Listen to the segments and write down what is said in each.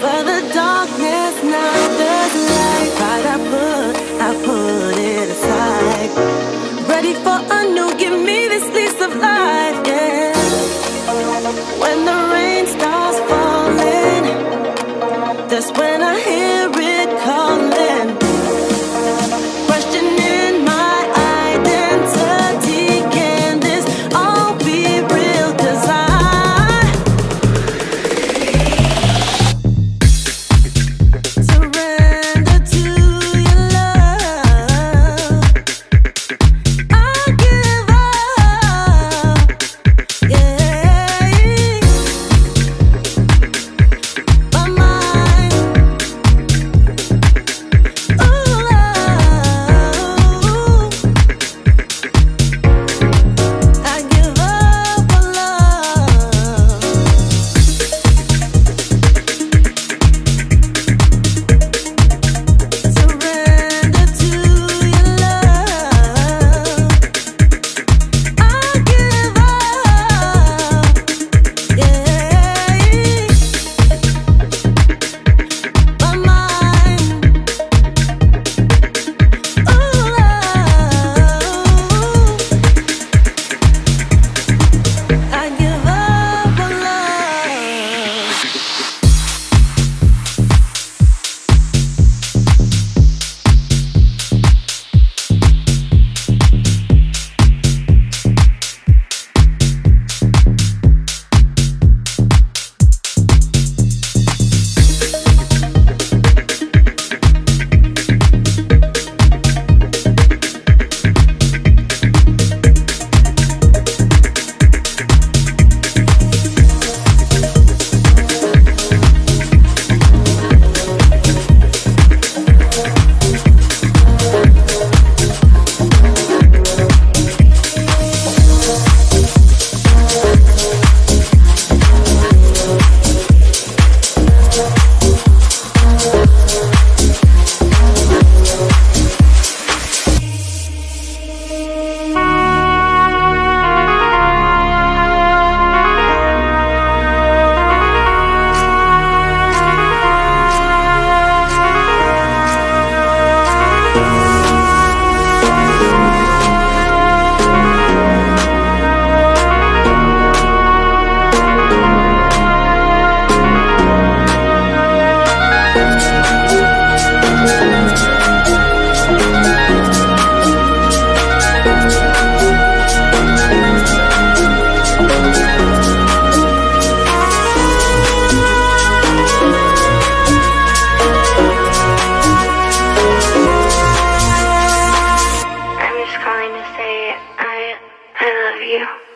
The trying to say I I love you.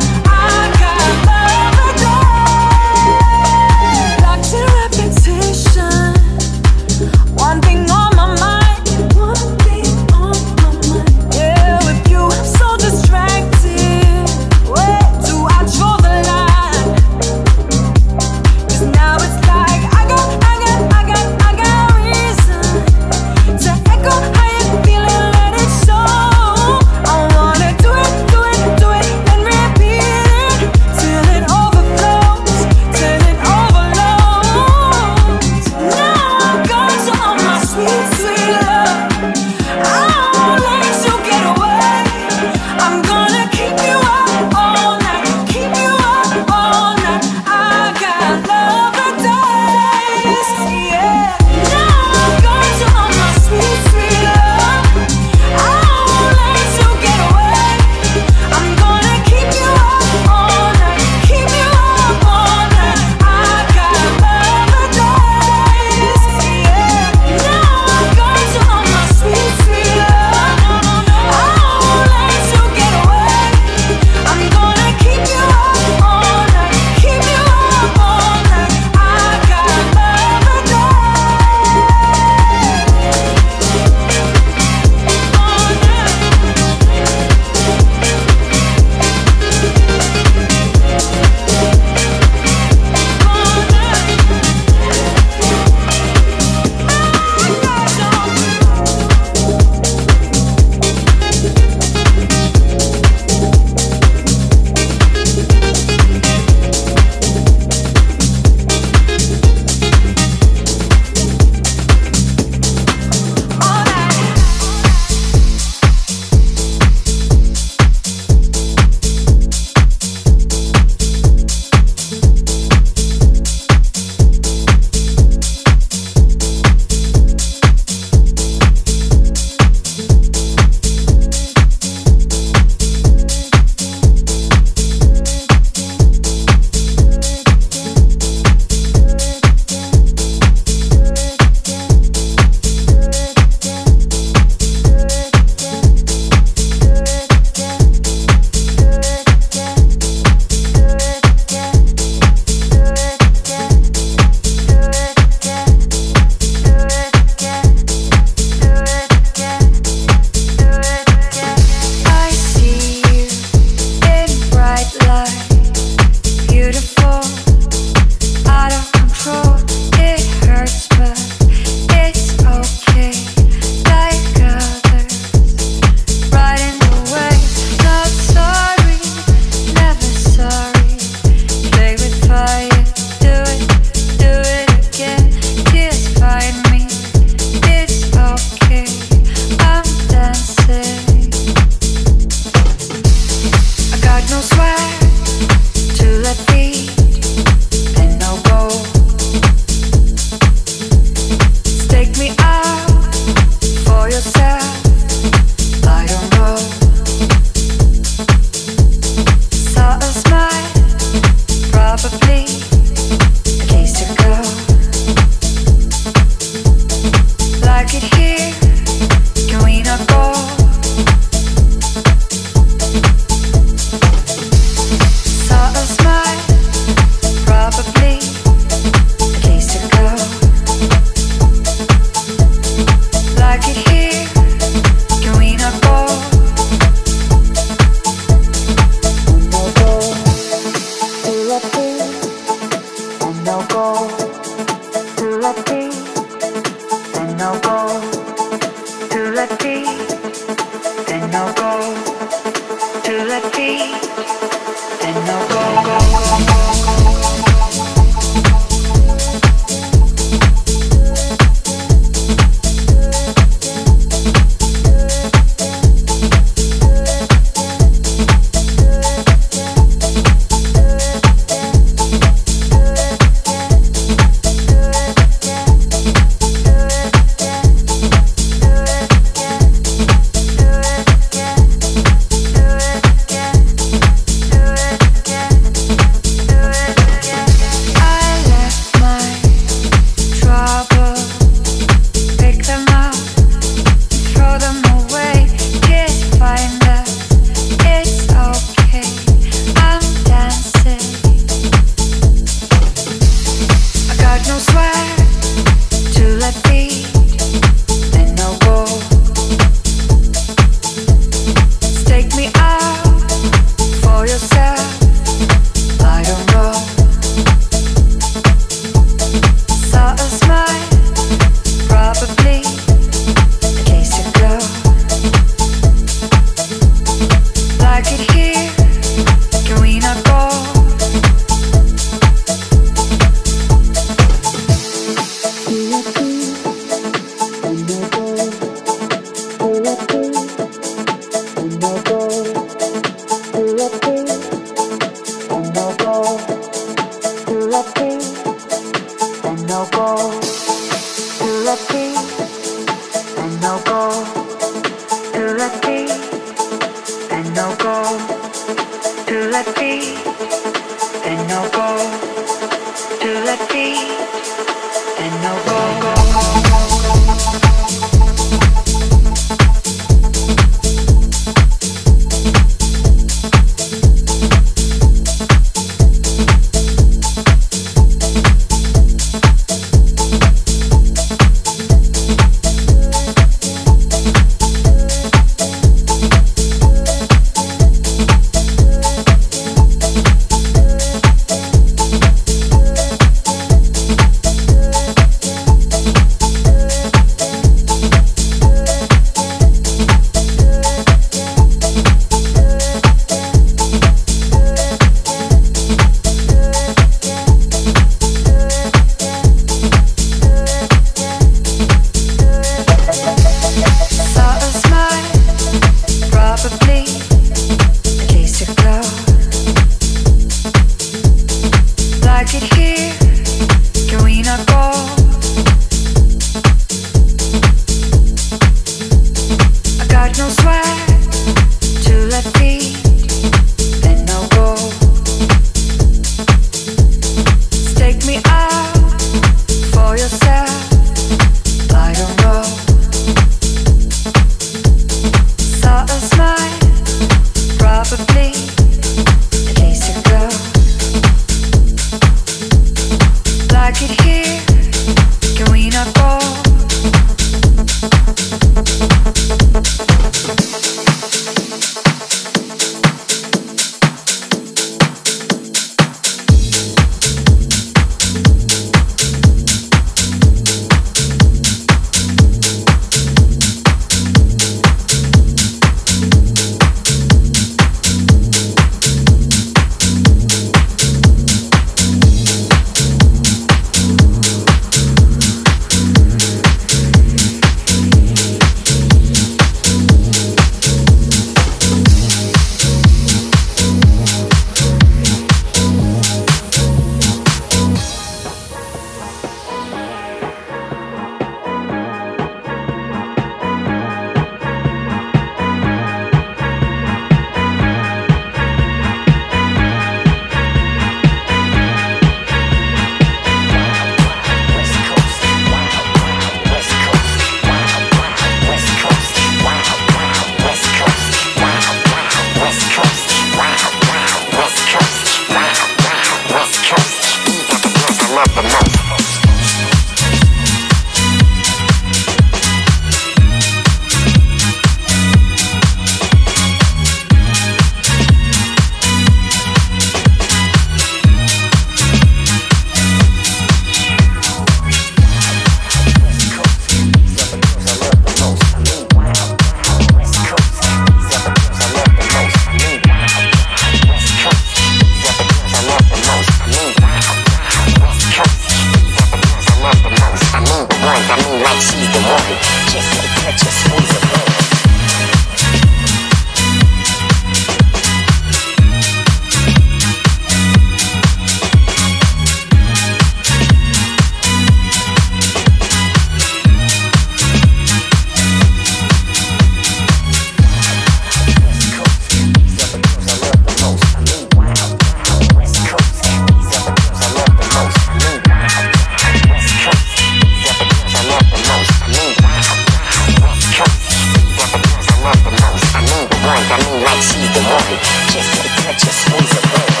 I mean like she's the one Just lick touch, just squeeze her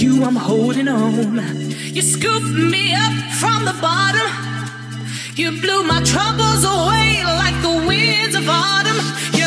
you I'm holding on. You scooped me up from the bottom. You blew my troubles away like the winds of autumn. You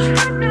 you.